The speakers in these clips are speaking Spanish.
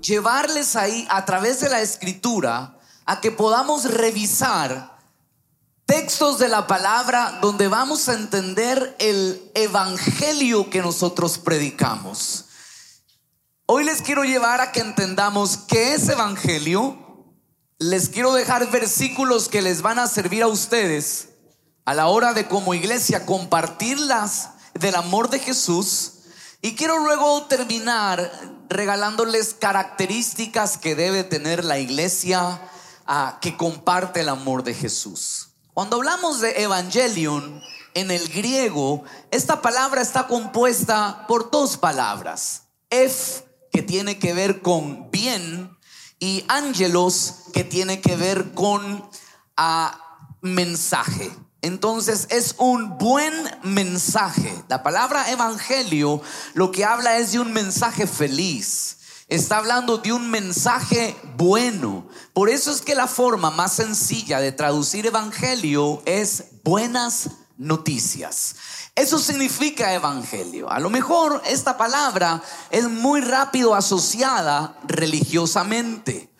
llevarles ahí a través de la escritura a que podamos revisar textos de la palabra donde vamos a entender el evangelio que nosotros predicamos. Hoy les quiero llevar a que entendamos qué es evangelio. Les quiero dejar versículos que les van a servir a ustedes a la hora de como iglesia compartirlas del amor de Jesús. Y quiero luego terminar regalándoles características que debe tener la iglesia ah, que comparte el amor de Jesús. Cuando hablamos de evangelion en el griego, esta palabra está compuesta por dos palabras. Ef, que tiene que ver con bien, y ángelos, que tiene que ver con ah, mensaje. Entonces es un buen mensaje. La palabra evangelio lo que habla es de un mensaje feliz. Está hablando de un mensaje bueno. Por eso es que la forma más sencilla de traducir evangelio es buenas noticias. Eso significa evangelio. A lo mejor esta palabra es muy rápido asociada religiosamente.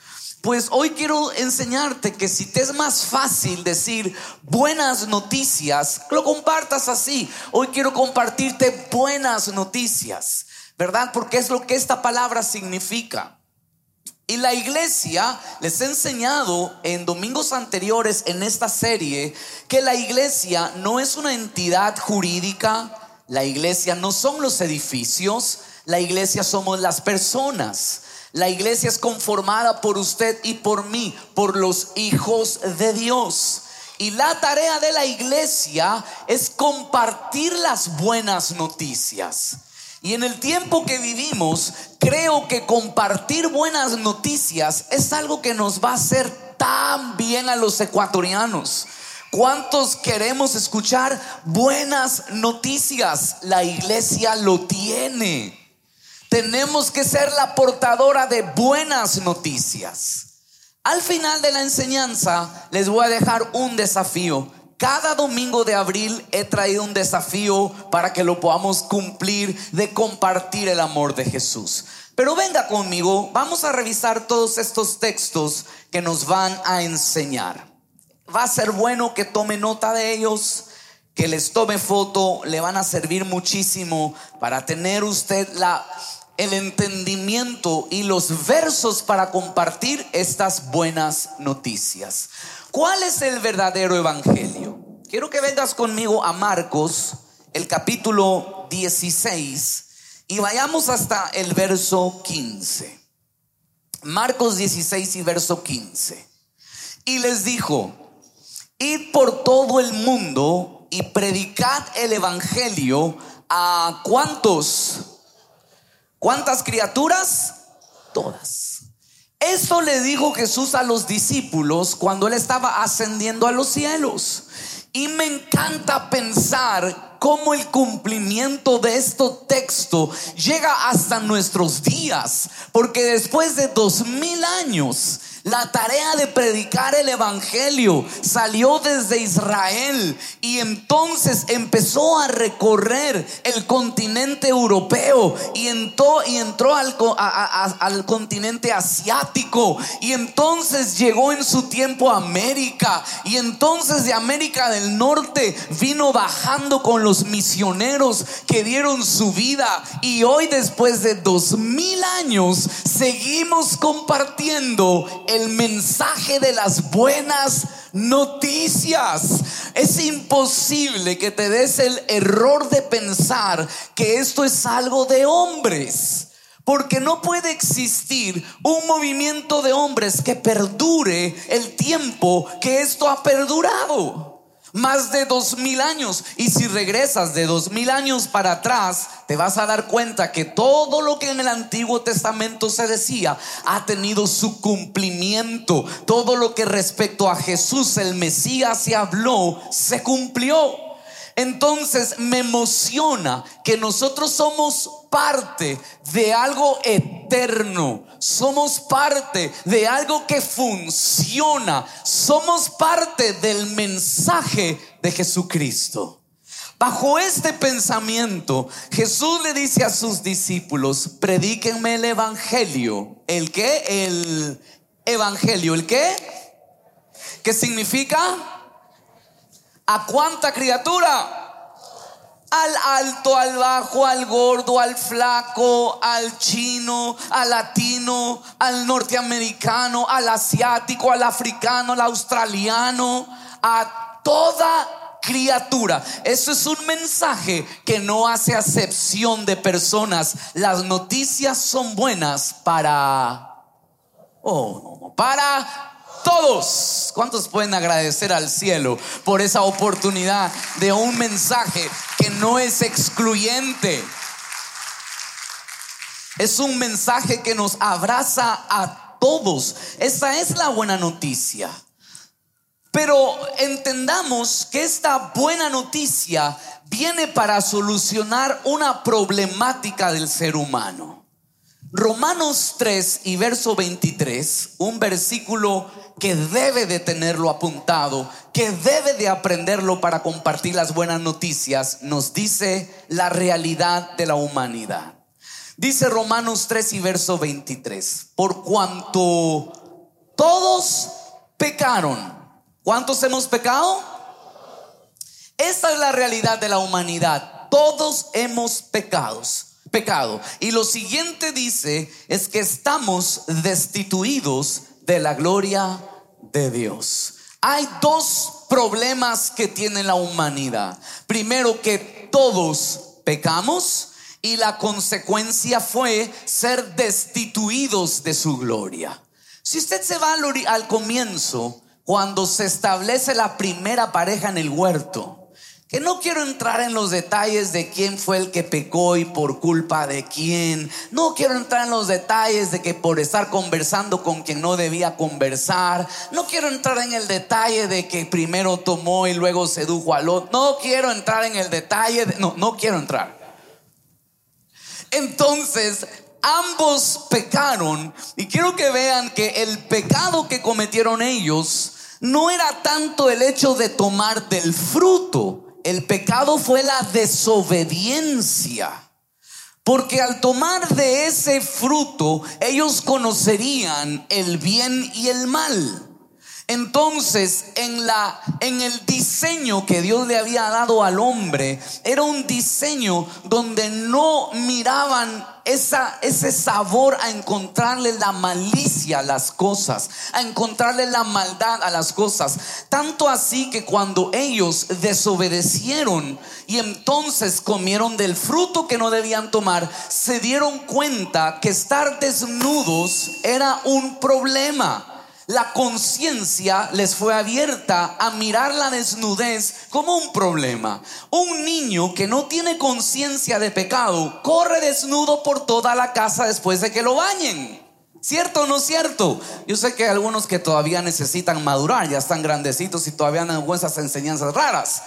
Pues hoy quiero enseñarte que si te es más fácil decir buenas noticias, lo compartas así. Hoy quiero compartirte buenas noticias, ¿verdad? Porque es lo que esta palabra significa. Y la iglesia les he enseñado en domingos anteriores en esta serie que la iglesia no es una entidad jurídica, la iglesia no son los edificios, la iglesia somos las personas. La iglesia es conformada por usted y por mí, por los hijos de Dios. Y la tarea de la iglesia es compartir las buenas noticias. Y en el tiempo que vivimos, creo que compartir buenas noticias es algo que nos va a hacer tan bien a los ecuatorianos. ¿Cuántos queremos escuchar buenas noticias? La iglesia lo tiene. Tenemos que ser la portadora de buenas noticias. Al final de la enseñanza les voy a dejar un desafío. Cada domingo de abril he traído un desafío para que lo podamos cumplir de compartir el amor de Jesús. Pero venga conmigo, vamos a revisar todos estos textos que nos van a enseñar. Va a ser bueno que tome nota de ellos, que les tome foto, le van a servir muchísimo para tener usted la el entendimiento y los versos para compartir estas buenas noticias. ¿Cuál es el verdadero evangelio? Quiero que vengas conmigo a Marcos, el capítulo 16, y vayamos hasta el verso 15. Marcos 16 y verso 15. Y les dijo, id por todo el mundo y predicad el evangelio a cuantos ¿Cuántas criaturas? Todas. Esto le dijo Jesús a los discípulos cuando él estaba ascendiendo a los cielos. Y me encanta pensar cómo el cumplimiento de este texto llega hasta nuestros días, porque después de dos mil años la tarea de predicar el Evangelio salió desde Israel y entonces empezó a recorrer el continente europeo y entró, y entró al, al continente asiático y entonces llegó en su tiempo a América y entonces de América del Norte vino bajando con los misioneros que dieron su vida y hoy después de dos mil años seguimos compartiendo el mensaje de las buenas noticias. Es imposible que te des el error de pensar que esto es algo de hombres. Porque no puede existir un movimiento de hombres que perdure el tiempo que esto ha perdurado más de dos mil años. Y si regresas de dos mil años para atrás, te vas a dar cuenta que todo lo que en el Antiguo Testamento se decía ha tenido su cumplimiento. Todo lo que respecto a Jesús, el Mesías, se habló, se cumplió. Entonces me emociona que nosotros somos parte de algo eterno, somos parte de algo que funciona, somos parte del mensaje de Jesucristo. Bajo este pensamiento, Jesús le dice a sus discípulos, predíquenme el Evangelio. ¿El qué? El Evangelio. ¿El qué? ¿Qué significa? ¿A cuánta criatura? Al alto, al bajo, al gordo, al flaco, al chino, al latino, al norteamericano, al asiático, al africano, al australiano, a toda criatura. Eso es un mensaje que no hace acepción de personas. Las noticias son buenas para... Oh, para todos. ¿Cuántos pueden agradecer al cielo por esa oportunidad de un mensaje que no es excluyente? Es un mensaje que nos abraza a todos. Esa es la buena noticia. Pero entendamos que esta buena noticia viene para solucionar una problemática del ser humano. Romanos 3 y verso 23, un versículo que debe de tenerlo apuntado, que debe de aprenderlo para compartir las buenas noticias, nos dice la realidad de la humanidad. Dice Romanos 3 y verso 23, por cuanto todos pecaron. ¿Cuántos hemos pecado? Esta es la realidad de la humanidad. Todos hemos pecados pecado. Y lo siguiente dice es que estamos destituidos de la gloria de Dios. Hay dos problemas que tiene la humanidad. Primero que todos pecamos y la consecuencia fue ser destituidos de su gloria. Si usted se va al, al comienzo, cuando se establece la primera pareja en el huerto, que no quiero entrar en los detalles de quién fue el que pecó y por culpa de quién. No quiero entrar en los detalles de que por estar conversando con quien no debía conversar. No quiero entrar en el detalle de que primero tomó y luego sedujo al otro. No quiero entrar en el detalle. De, no, no quiero entrar. Entonces, ambos pecaron y quiero que vean que el pecado que cometieron ellos no era tanto el hecho de tomar del fruto, el pecado fue la desobediencia. Porque al tomar de ese fruto, ellos conocerían el bien y el mal. Entonces, en la en el diseño que Dios le había dado al hombre, era un diseño donde no miraban esa, ese sabor a encontrarle la malicia a las cosas, a encontrarle la maldad a las cosas. Tanto así que cuando ellos desobedecieron y entonces comieron del fruto que no debían tomar, se dieron cuenta que estar desnudos era un problema la conciencia les fue abierta a mirar la desnudez como un problema. Un niño que no tiene conciencia de pecado corre desnudo por toda la casa después de que lo bañen. ¿Cierto o no cierto? Yo sé que hay algunos que todavía necesitan madurar, ya están grandecitos y todavía han esas enseñanzas raras.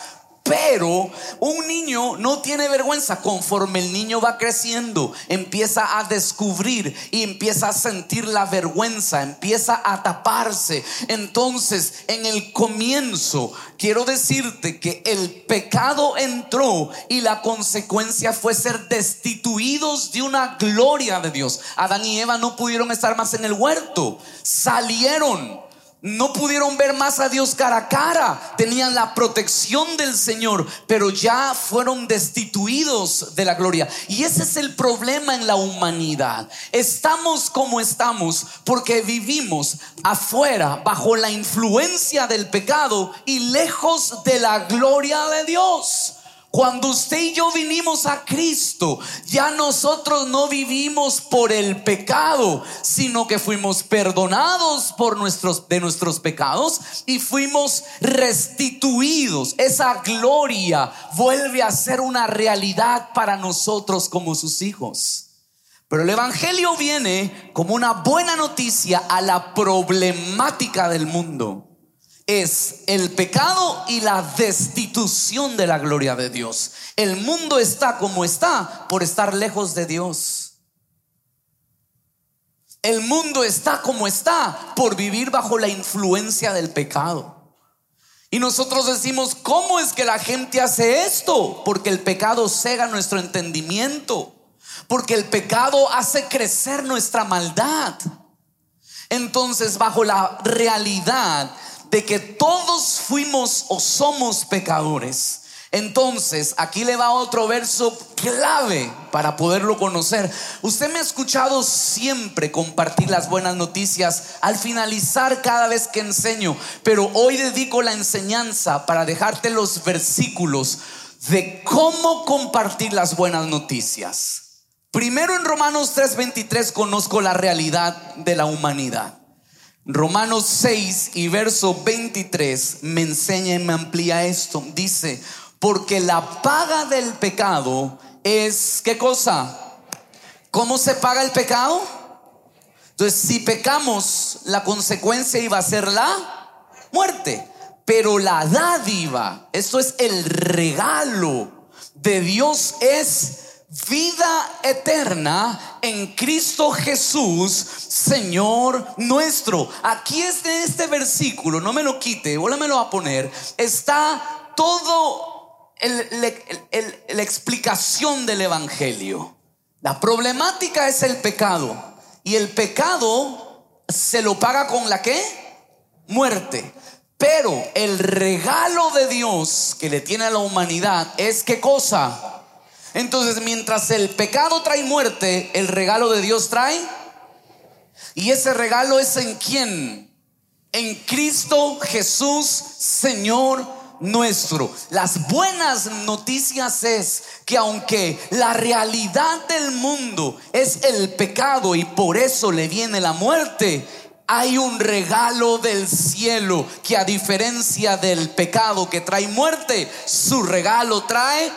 Pero un niño no tiene vergüenza. Conforme el niño va creciendo, empieza a descubrir y empieza a sentir la vergüenza, empieza a taparse. Entonces, en el comienzo, quiero decirte que el pecado entró y la consecuencia fue ser destituidos de una gloria de Dios. Adán y Eva no pudieron estar más en el huerto, salieron no pudieron ver más a Dios cara a cara. Tenían la protección del Señor, pero ya fueron destituidos de la gloria. Y ese es el problema en la humanidad. Estamos como estamos porque vivimos afuera bajo la influencia del pecado y lejos de la gloria de Dios. Cuando usted y yo vinimos a Cristo, ya nosotros no vivimos por el pecado, sino que fuimos perdonados por nuestros de nuestros pecados y fuimos restituidos. Esa gloria vuelve a ser una realidad para nosotros como sus hijos. Pero el Evangelio viene como una buena noticia a la problemática del mundo es el pecado y la destitución de la gloria de Dios. El mundo está como está por estar lejos de Dios. El mundo está como está por vivir bajo la influencia del pecado. Y nosotros decimos, ¿cómo es que la gente hace esto? Porque el pecado cega nuestro entendimiento. Porque el pecado hace crecer nuestra maldad. Entonces, bajo la realidad de que todos fuimos o somos pecadores, entonces, aquí le va otro verso clave para poderlo conocer. Usted me ha escuchado siempre compartir las buenas noticias al finalizar cada vez que enseño, pero hoy dedico la enseñanza para dejarte los versículos de cómo compartir las buenas noticias. Primero en Romanos 3:23 conozco la realidad de la humanidad. Romanos 6 y verso 23 me enseña y me amplía esto. Dice, porque la paga del pecado es, ¿qué cosa? ¿Cómo se paga el pecado? Entonces, si pecamos, la consecuencia iba a ser la muerte. Pero la dádiva, esto es el regalo de Dios, es vida eterna en Cristo Jesús, Señor nuestro. Aquí es de este versículo, no me lo quite, lo a poner, está todo la explicación del Evangelio. La problemática es el pecado. Y el pecado se lo paga con la qué? Muerte. Pero el regalo de Dios que le tiene a la humanidad es qué cosa? Entonces, mientras el pecado trae muerte, el regalo de Dios trae. Y ese regalo es en quién? En Cristo Jesús, Señor nuestro. Las buenas noticias es que aunque la realidad del mundo es el pecado y por eso le viene la muerte, hay un regalo del cielo que a diferencia del pecado que trae muerte, su regalo trae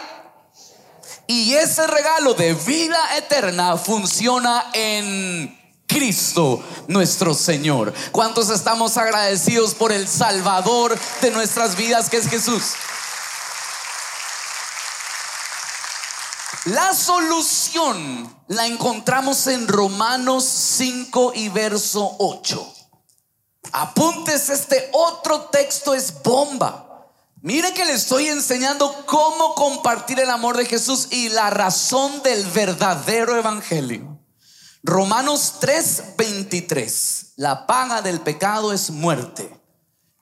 y ese regalo de vida eterna funciona en Cristo nuestro Señor. ¿Cuántos estamos agradecidos por el Salvador de nuestras vidas que es Jesús? La solución la encontramos en Romanos 5 y verso 8. Apuntes, este otro texto es bomba. Mire que le estoy enseñando cómo compartir el amor de Jesús y la razón del verdadero evangelio. Romanos 3:23, la paga del pecado es muerte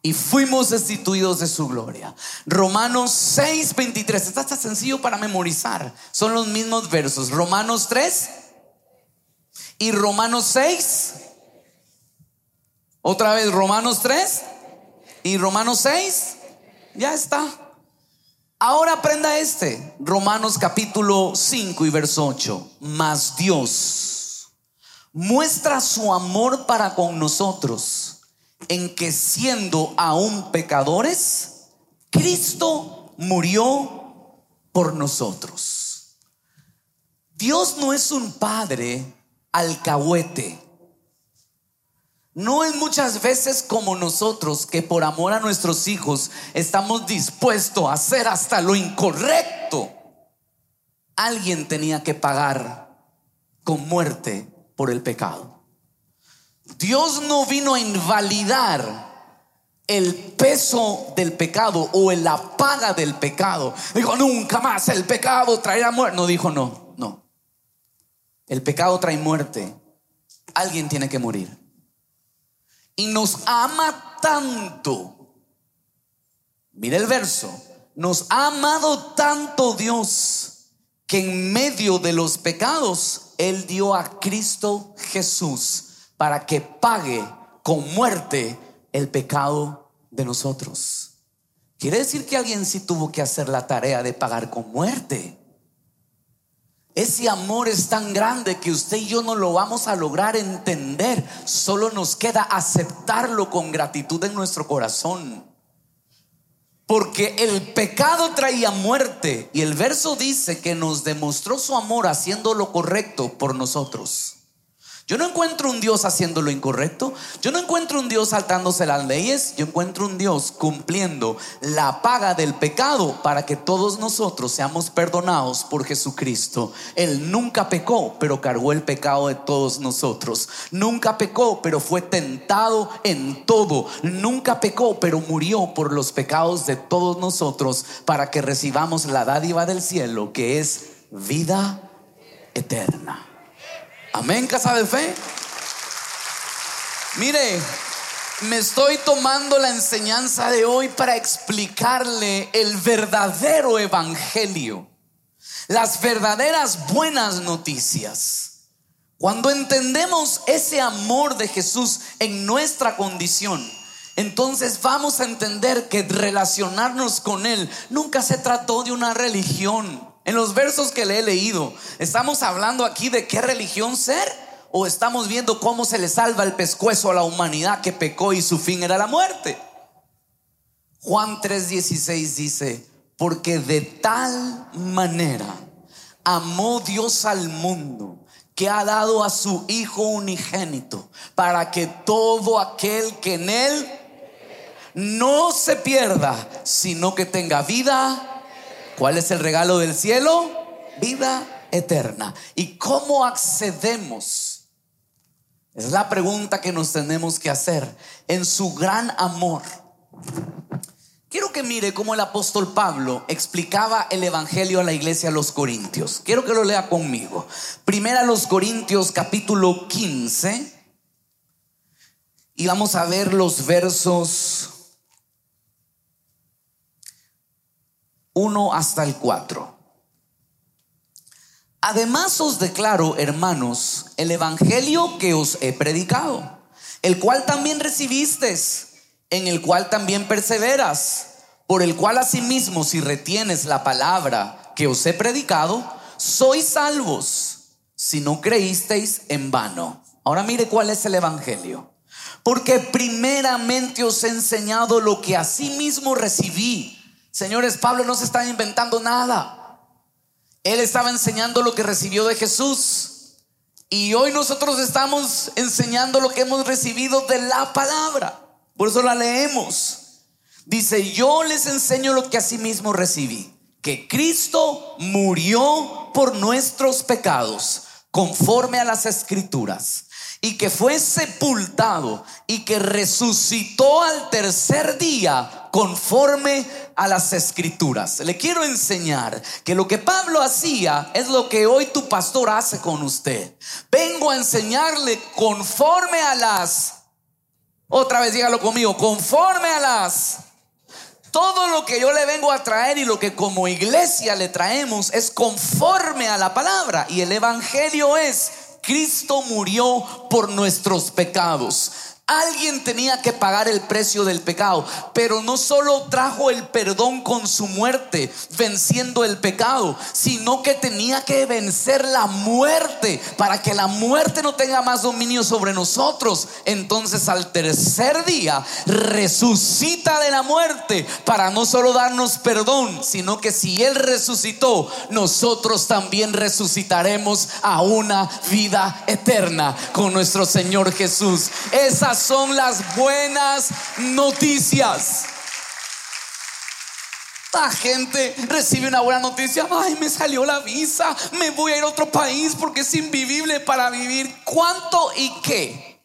y fuimos destituidos de su gloria. Romanos 6:23, está tan sencillo para memorizar, son los mismos versos. Romanos 3 y Romanos 6. Otra vez Romanos 3 y Romanos 6. Ya está. Ahora aprenda este, Romanos capítulo 5 y verso 8. Mas Dios muestra su amor para con nosotros en que siendo aún pecadores, Cristo murió por nosotros. Dios no es un padre alcahuete. No es muchas veces como nosotros que por amor a nuestros hijos estamos dispuestos a hacer hasta lo incorrecto. Alguien tenía que pagar con muerte por el pecado. Dios no vino a invalidar el peso del pecado o la paga del pecado. Dijo, nunca más el pecado traerá muerte. No dijo, no, no. El pecado trae muerte. Alguien tiene que morir. Y nos ama tanto. Mire el verso. Nos ha amado tanto Dios que en medio de los pecados él dio a Cristo Jesús para que pague con muerte el pecado de nosotros. Quiere decir que alguien sí tuvo que hacer la tarea de pagar con muerte. Ese amor es tan grande que usted y yo no lo vamos a lograr entender. Solo nos queda aceptarlo con gratitud en nuestro corazón. Porque el pecado traía muerte y el verso dice que nos demostró su amor haciendo lo correcto por nosotros. Yo no encuentro un Dios haciendo lo incorrecto. Yo no encuentro un Dios saltándose las leyes. Yo encuentro un Dios cumpliendo la paga del pecado para que todos nosotros seamos perdonados por Jesucristo. Él nunca pecó, pero cargó el pecado de todos nosotros. Nunca pecó, pero fue tentado en todo. Nunca pecó, pero murió por los pecados de todos nosotros para que recibamos la dádiva del cielo, que es vida eterna. Amén, casa de fe. Mire, me estoy tomando la enseñanza de hoy para explicarle el verdadero evangelio, las verdaderas buenas noticias. Cuando entendemos ese amor de Jesús en nuestra condición, entonces vamos a entender que relacionarnos con Él nunca se trató de una religión. En los versos que le he leído, ¿estamos hablando aquí de qué religión ser? ¿O estamos viendo cómo se le salva el pescuezo a la humanidad que pecó y su fin era la muerte? Juan 3:16 dice, porque de tal manera amó Dios al mundo que ha dado a su Hijo unigénito para que todo aquel que en Él no se pierda, sino que tenga vida ¿Cuál es el regalo del cielo? Vida eterna. ¿Y cómo accedemos? Es la pregunta que nos tenemos que hacer en su gran amor. Quiero que mire cómo el apóstol Pablo explicaba el evangelio a la iglesia a los Corintios. Quiero que lo lea conmigo. Primera los Corintios capítulo 15 y vamos a ver los versos 1 hasta el 4. Además os declaro, hermanos, el Evangelio que os he predicado, el cual también recibisteis, en el cual también perseveras, por el cual asimismo si retienes la palabra que os he predicado, sois salvos, si no creísteis en vano. Ahora mire cuál es el Evangelio. Porque primeramente os he enseñado lo que asimismo recibí Señores, Pablo no se estaba inventando nada. Él estaba enseñando lo que recibió de Jesús. Y hoy nosotros estamos enseñando lo que hemos recibido de la palabra. Por eso la leemos. Dice, yo les enseño lo que asimismo recibí. Que Cristo murió por nuestros pecados, conforme a las escrituras y que fue sepultado y que resucitó al tercer día conforme a las escrituras. Le quiero enseñar que lo que Pablo hacía es lo que hoy tu pastor hace con usted. Vengo a enseñarle conforme a las, otra vez dígalo conmigo, conforme a las todo lo que yo le vengo a traer y lo que como iglesia le traemos es conforme a la palabra. Y el Evangelio es Cristo murió por nuestros pecados. Alguien tenía que pagar el precio del pecado, pero no solo trajo el perdón con su muerte, venciendo el pecado, sino que tenía que vencer la muerte para que la muerte no tenga más dominio sobre nosotros. Entonces al tercer día resucita de la muerte para no solo darnos perdón, sino que si Él resucitó, nosotros también resucitaremos a una vida eterna con nuestro Señor Jesús. Son las buenas noticias. La gente recibe una buena noticia. Ay, me salió la visa. Me voy a ir a otro país porque es invivible para vivir. ¿Cuánto y qué?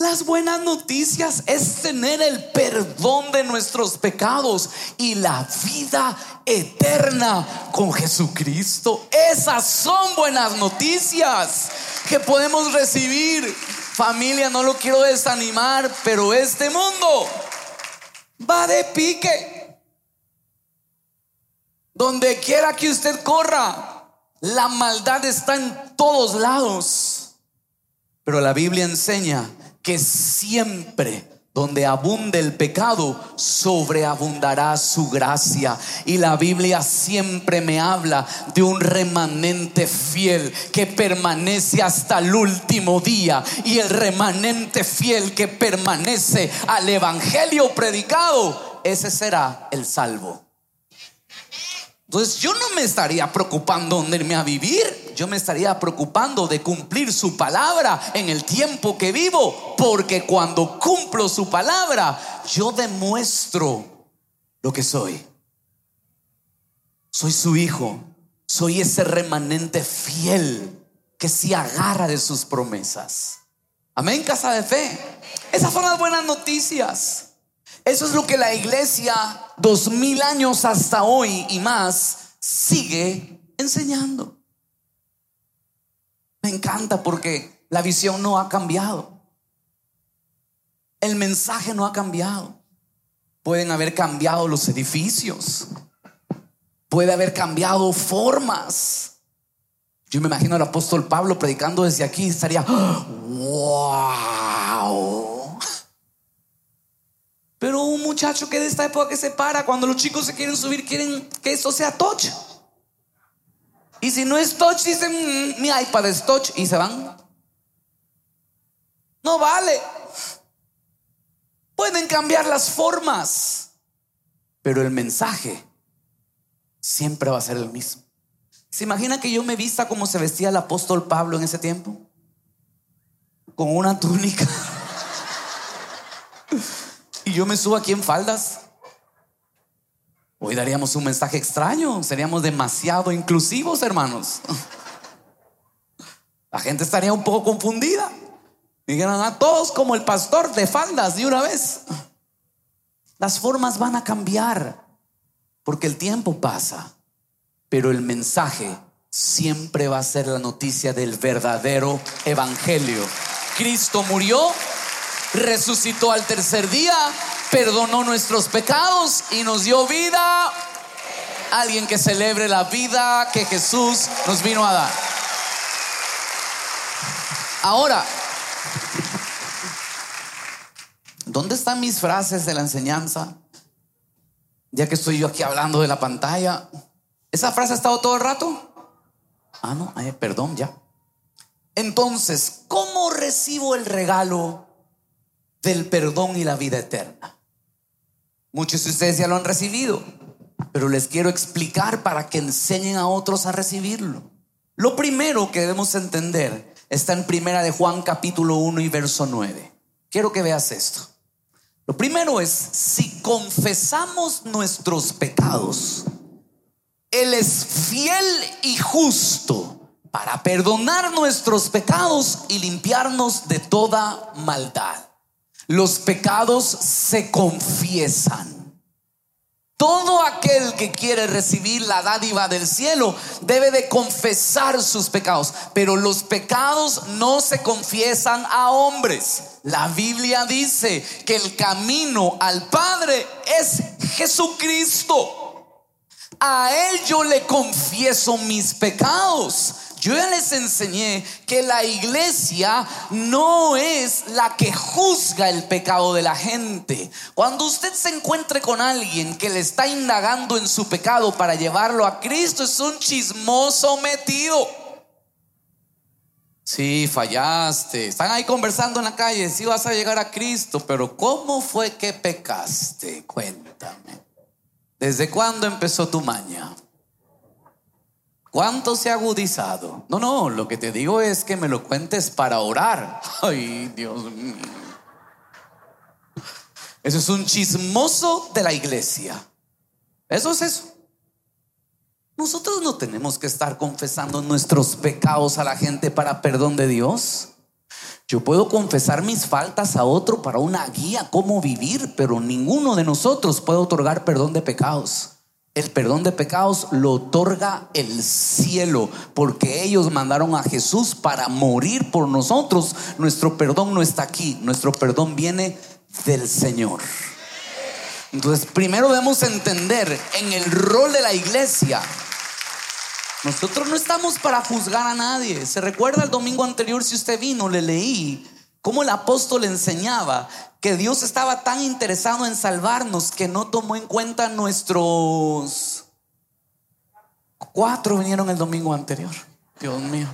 Las buenas noticias es tener el perdón de nuestros pecados y la vida eterna con Jesucristo. Esas son buenas noticias que podemos recibir. Familia, no lo quiero desanimar, pero este mundo va de pique. Donde quiera que usted corra, la maldad está en todos lados. Pero la Biblia enseña que siempre donde abunde el pecado, sobreabundará su gracia. Y la Biblia siempre me habla de un remanente fiel que permanece hasta el último día. Y el remanente fiel que permanece al Evangelio predicado, ese será el salvo. Entonces yo no me estaría preocupando dónde irme a vivir, yo me estaría preocupando de cumplir su palabra en el tiempo que vivo, porque cuando cumplo su palabra, yo demuestro lo que soy. Soy su hijo, soy ese remanente fiel que se agarra de sus promesas. Amén, casa de fe. Esas son las buenas noticias. Eso es lo que la iglesia, dos mil años hasta hoy y más, sigue enseñando. Me encanta porque la visión no ha cambiado. El mensaje no ha cambiado. Pueden haber cambiado los edificios. Puede haber cambiado formas. Yo me imagino al apóstol Pablo predicando desde aquí, estaría, wow. Pero un muchacho que de esta época que se para, cuando los chicos se quieren subir, quieren que esto sea touch. Y si no es touch, dicen, mm, mi iPad es touch y se van. No vale. Pueden cambiar las formas, pero el mensaje siempre va a ser el mismo. ¿Se imagina que yo me vista como se vestía el apóstol Pablo en ese tiempo? Con una túnica yo me subo aquí en faldas. Hoy daríamos un mensaje extraño, seríamos demasiado inclusivos, hermanos. La gente estaría un poco confundida. Dijeran a todos como el pastor de faldas de una vez. Las formas van a cambiar porque el tiempo pasa, pero el mensaje siempre va a ser la noticia del verdadero evangelio. Cristo murió resucitó al tercer día, perdonó nuestros pecados y nos dio vida. Alguien que celebre la vida que Jesús nos vino a dar. Ahora, ¿dónde están mis frases de la enseñanza? Ya que estoy yo aquí hablando de la pantalla. ¿Esa frase ha estado todo el rato? Ah, no, perdón, ya. Entonces, ¿cómo recibo el regalo del perdón y la vida eterna. Muchos de ustedes ya lo han recibido, pero les quiero explicar para que enseñen a otros a recibirlo. Lo primero que debemos entender está en Primera de Juan capítulo 1 y verso 9. Quiero que veas esto. Lo primero es, si confesamos nuestros pecados, Él es fiel y justo para perdonar nuestros pecados y limpiarnos de toda maldad. Los pecados se confiesan. Todo aquel que quiere recibir la dádiva del cielo debe de confesar sus pecados, pero los pecados no se confiesan a hombres. La Biblia dice que el camino al Padre es Jesucristo. A Él yo le confieso mis pecados. Yo les enseñé que la iglesia no es la que juzga el pecado de la gente. Cuando usted se encuentre con alguien que le está indagando en su pecado para llevarlo a Cristo, es un chismoso metido. Sí, fallaste. Están ahí conversando en la calle. Sí vas a llegar a Cristo, pero ¿cómo fue que pecaste? Cuéntame. ¿Desde cuándo empezó tu maña? ¿Cuánto se ha agudizado? No, no, lo que te digo es que me lo cuentes para orar. Ay, Dios mío. Eso es un chismoso de la iglesia. Eso es eso. Nosotros no tenemos que estar confesando nuestros pecados a la gente para perdón de Dios. Yo puedo confesar mis faltas a otro para una guía cómo vivir, pero ninguno de nosotros puede otorgar perdón de pecados. El perdón de pecados lo otorga el cielo, porque ellos mandaron a Jesús para morir por nosotros. Nuestro perdón no está aquí, nuestro perdón viene del Señor. Entonces, primero debemos entender en el rol de la iglesia. Nosotros no estamos para juzgar a nadie. Se recuerda el domingo anterior, si usted vino, le leí cómo el apóstol enseñaba que Dios estaba tan interesado en salvarnos que no tomó en cuenta nuestros... Cuatro vinieron el domingo anterior. Dios mío.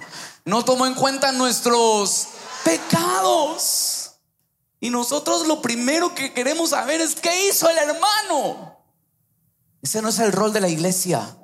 No tomó en cuenta nuestros pecados. Y nosotros lo primero que queremos saber es qué hizo el hermano. Ese no es el rol de la iglesia.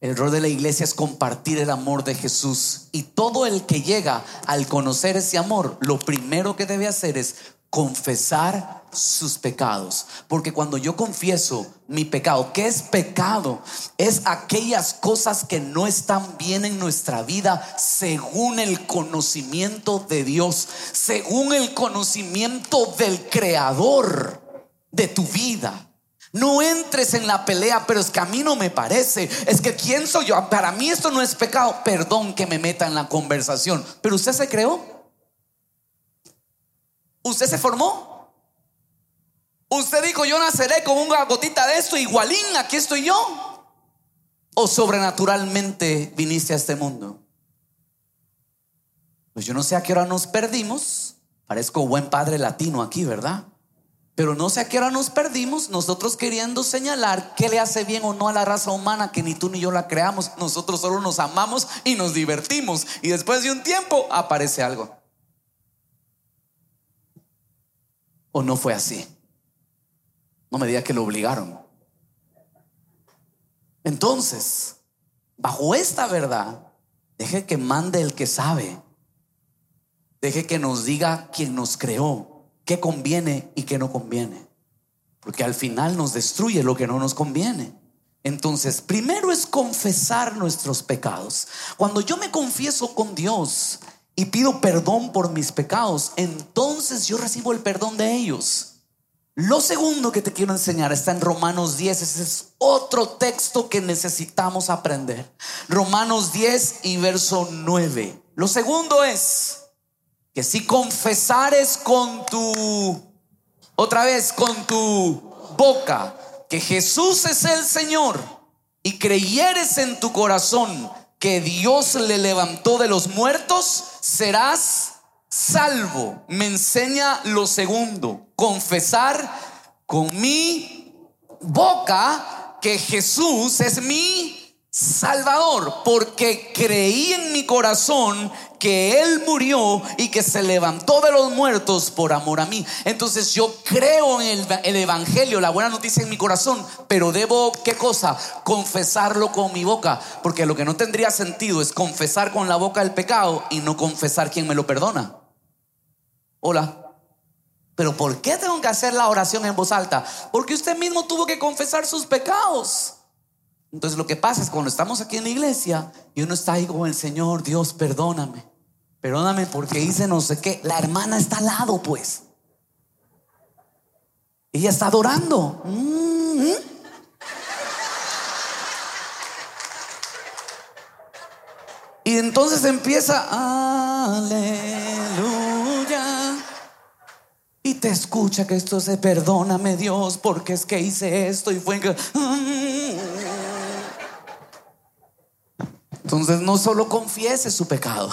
El rol de la iglesia es compartir el amor de Jesús. Y todo el que llega al conocer ese amor, lo primero que debe hacer es confesar sus pecados. Porque cuando yo confieso mi pecado, ¿qué es pecado? Es aquellas cosas que no están bien en nuestra vida según el conocimiento de Dios, según el conocimiento del creador de tu vida. No entres en la pelea, pero es que a mí no me parece. Es que quién soy yo. Para mí esto no es pecado. Perdón que me meta en la conversación. Pero usted se creó. Usted se formó. Usted dijo, yo naceré con una gotita de esto, igualín, aquí estoy yo. O sobrenaturalmente viniste a este mundo. Pues yo no sé a qué hora nos perdimos. Parezco buen padre latino aquí, ¿verdad? Pero no sé a qué hora nos perdimos, nosotros queriendo señalar qué le hace bien o no a la raza humana, que ni tú ni yo la creamos. Nosotros solo nos amamos y nos divertimos. Y después de un tiempo aparece algo. ¿O no fue así? No me diga que lo obligaron. Entonces, bajo esta verdad, deje que mande el que sabe. Deje que nos diga quien nos creó qué conviene y qué no conviene. Porque al final nos destruye lo que no nos conviene. Entonces, primero es confesar nuestros pecados. Cuando yo me confieso con Dios y pido perdón por mis pecados, entonces yo recibo el perdón de ellos. Lo segundo que te quiero enseñar está en Romanos 10. Ese es otro texto que necesitamos aprender. Romanos 10 y verso 9. Lo segundo es, que si confesares con tu, otra vez, con tu boca, que Jesús es el Señor y creyeres en tu corazón que Dios le levantó de los muertos, serás salvo. Me enseña lo segundo, confesar con mi boca que Jesús es mi Salvador, porque creí en mi corazón que Él murió y que se levantó de los muertos por amor a mí. Entonces yo creo en el, Evangelio, la buena noticia en mi corazón, pero debo, ¿qué cosa? Confesarlo con mi boca, porque lo que no tendría sentido es confesar con la boca el pecado y no confesar quien me lo perdona. Hola. Pero ¿por qué tengo que hacer la oración en voz alta? Porque usted mismo tuvo que confesar sus pecados. Entonces lo que pasa es cuando estamos aquí en la iglesia y uno está ahí como el Señor, Dios, perdóname. Perdóname porque hice no sé qué. La hermana está al lado, pues. Ella está adorando. Mm-hmm. Y entonces empieza, aleluya. Y te escucha que esto se perdóname Dios porque es que hice esto y fue que... Entonces no solo confiese su pecado,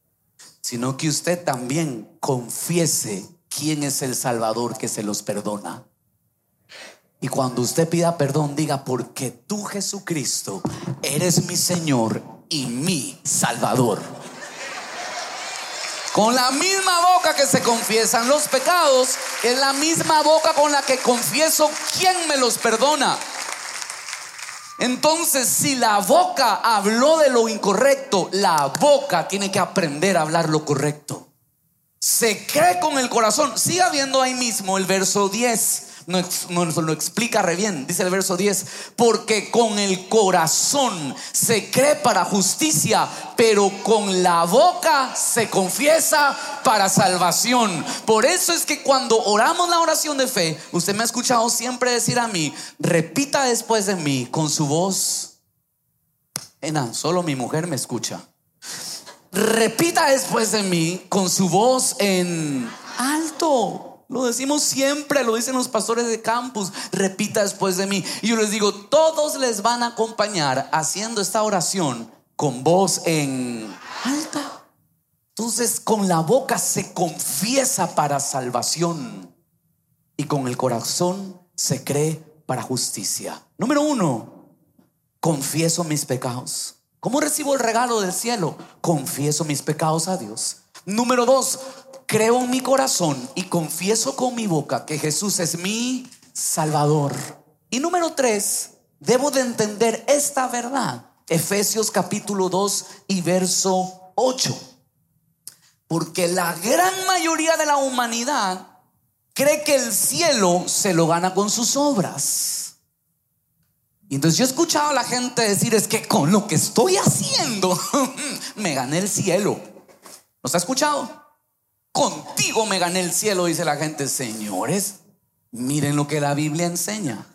sino que usted también confiese quién es el Salvador que se los perdona. Y cuando usted pida perdón, diga, porque tú Jesucristo eres mi Señor y mi Salvador. Con la misma boca que se confiesan los pecados, es la misma boca con la que confieso quién me los perdona. Entonces, si la boca habló de lo incorrecto, la boca tiene que aprender a hablar lo correcto. Se cree con el corazón. Siga viendo ahí mismo el verso 10 nos, lo explica re bien. Dice el verso 10, porque con el corazón se cree para justicia, pero con la boca se confiesa para salvación. Por eso es que cuando oramos la oración de fe, usted me ha escuchado siempre decir a mí, repita después de mí con su voz. Ena, solo mi mujer me escucha. Repita después de mí con su voz en alto. Lo decimos siempre, lo dicen los pastores de campus. Repita después de mí. Y yo les digo, todos les van a acompañar haciendo esta oración con voz en alta. Entonces con la boca se confiesa para salvación y con el corazón se cree para justicia. Número uno, confieso mis pecados. ¿Cómo recibo el regalo del cielo? Confieso mis pecados a Dios. Número dos, creo en mi corazón y confieso con mi boca que Jesús es mi Salvador. Y número tres, debo de entender esta verdad. Efesios capítulo 2 y verso 8. Porque la gran mayoría de la humanidad cree que el cielo se lo gana con sus obras. Y entonces yo he escuchado a la gente decir, es que con lo que estoy haciendo, me gané el cielo. ¿Nos ha escuchado? Contigo me gané el cielo, dice la gente. Señores, miren lo que la Biblia enseña.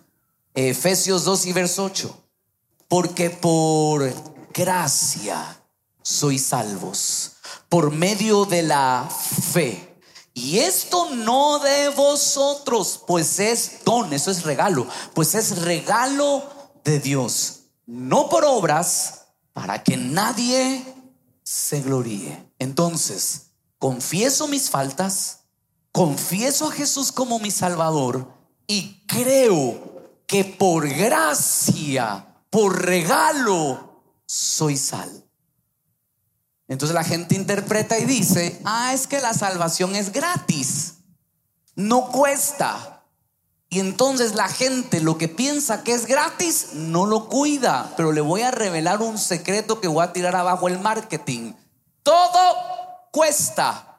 Efesios 2 y verso 8. Porque por gracia sois salvos, por medio de la fe. Y esto no de vosotros, pues es don, eso es regalo, pues es regalo de Dios, no por obras, para que nadie se gloríe. Entonces, confieso mis faltas, confieso a Jesús como mi Salvador y creo que por gracia, por regalo, soy sal. Entonces la gente interpreta y dice, ah, es que la salvación es gratis, no cuesta. Y entonces la gente lo que piensa que es gratis no lo cuida. Pero le voy a revelar un secreto que voy a tirar abajo el marketing. Todo cuesta.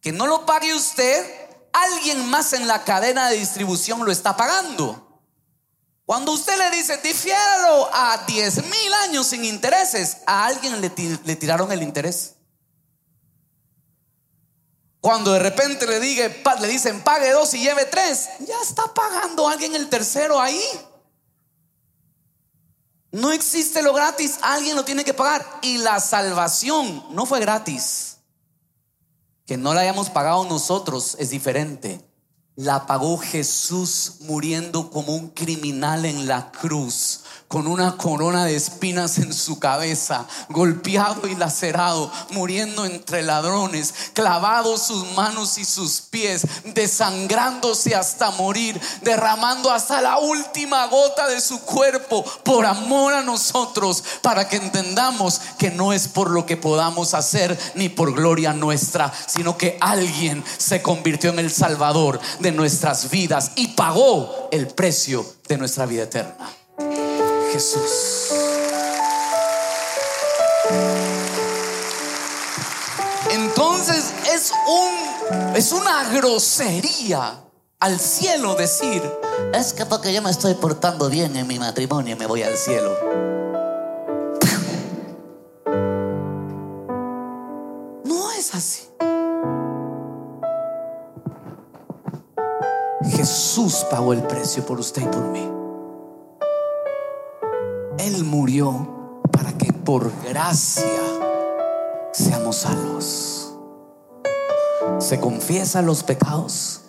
Que no lo pague usted, alguien más en la cadena de distribución lo está pagando. Cuando usted le dice, difiéralo a 10 mil años sin intereses, a alguien le, le tiraron el interés. Cuando de repente le, diga, le dicen pague dos y lleve tres, ya está pagando alguien el tercero ahí. No existe lo gratis, alguien lo tiene que pagar. Y la salvación no fue gratis. Que no la hayamos pagado nosotros es diferente. La pagó Jesús muriendo como un criminal en la cruz con una corona de espinas en su cabeza, golpeado y lacerado, muriendo entre ladrones, clavado sus manos y sus pies, desangrándose hasta morir, derramando hasta la última gota de su cuerpo por amor a nosotros, para que entendamos que no es por lo que podamos hacer ni por gloria nuestra, sino que alguien se convirtió en el Salvador de nuestras vidas y pagó el precio de nuestra vida eterna. Jesús. Entonces es un es una grosería al cielo decir, es que porque yo me estoy portando bien en mi matrimonio me voy al cielo. No es así. Jesús pagó el precio por usted y por mí. Él murió para que por gracia seamos salvos. Se confiesa los pecados,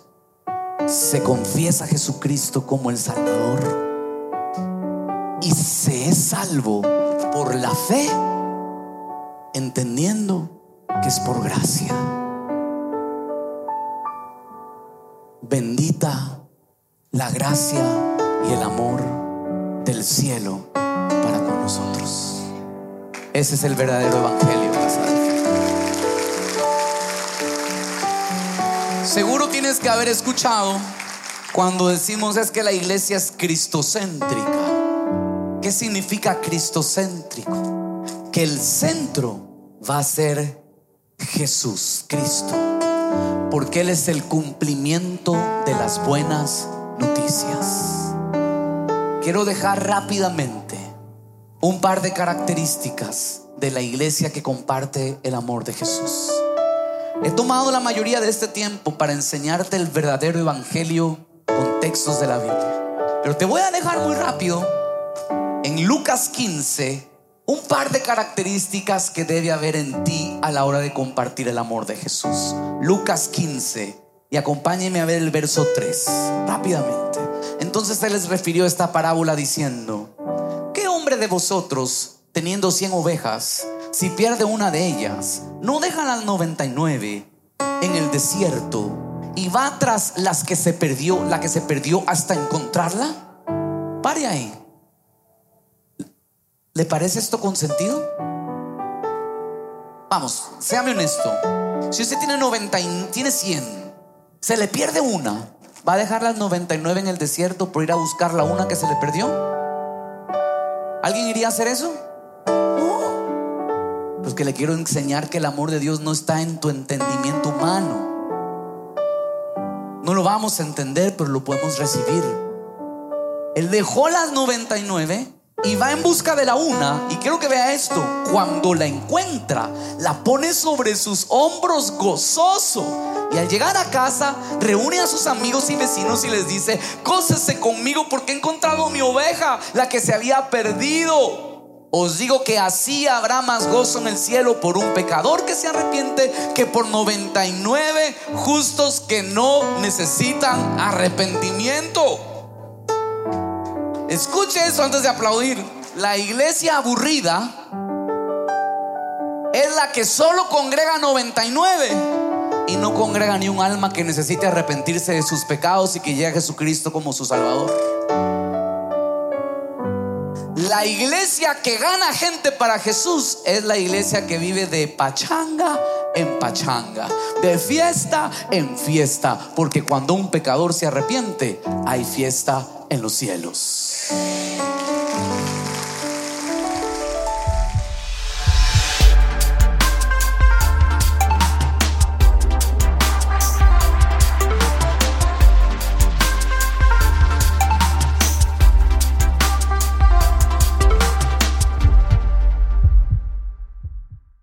se confiesa a Jesucristo como el Salvador y se es salvo por la fe, entendiendo que es por gracia. Bendita la gracia y el amor del cielo nosotros. Ese es el verdadero evangelio. Seguro tienes que haber escuchado cuando decimos es que la iglesia es cristocéntrica. ¿Qué significa cristocéntrico? Que el centro va a ser Jesús, Cristo, porque Él es el cumplimiento de las buenas noticias. Quiero dejar rápidamente un par de características de la iglesia que comparte el amor de Jesús. He tomado la mayoría de este tiempo para enseñarte el verdadero evangelio con textos de la Biblia. Pero te voy a dejar muy rápido en Lucas 15 un par de características que debe haber en ti a la hora de compartir el amor de Jesús. Lucas 15 y acompáñenme a ver el verso 3 rápidamente. Entonces él les refirió esta parábola diciendo, de vosotros, teniendo cien ovejas, si pierde una de ellas, no deja las 99 en el desierto y va tras las que se perdió, la que se perdió hasta encontrarla? Pare ahí. ¿Le parece esto con sentido? Vamos, séame honesto. Si usted tiene 90 y tiene 100, se le pierde una, ¿va a dejar las 99 en el desierto por ir a buscar la una que se le perdió? ¿Alguien iría a hacer eso? No. Pues que le quiero enseñar que el amor de Dios no está en tu entendimiento humano. No lo vamos a entender, pero lo podemos recibir. Él dejó las 99 y va en busca de la una. Y quiero que vea esto. Cuando la encuentra, la pone sobre sus hombros gozoso. Y al llegar a casa, reúne a sus amigos y vecinos y les dice, cósese conmigo porque he encontrado mi oveja, la que se había perdido. Os digo que así habrá más gozo en el cielo por un pecador que se arrepiente que por 99 justos que no necesitan arrepentimiento. Escuche eso antes de aplaudir. La iglesia aburrida es la que solo congrega 99 y no congrega ni un alma que necesite arrepentirse de sus pecados y que llegue a Jesucristo como su Salvador. La iglesia que gana gente para Jesús es la iglesia que vive de pachanga en pachanga, de fiesta en fiesta, porque cuando un pecador se arrepiente, hay fiesta en los cielos.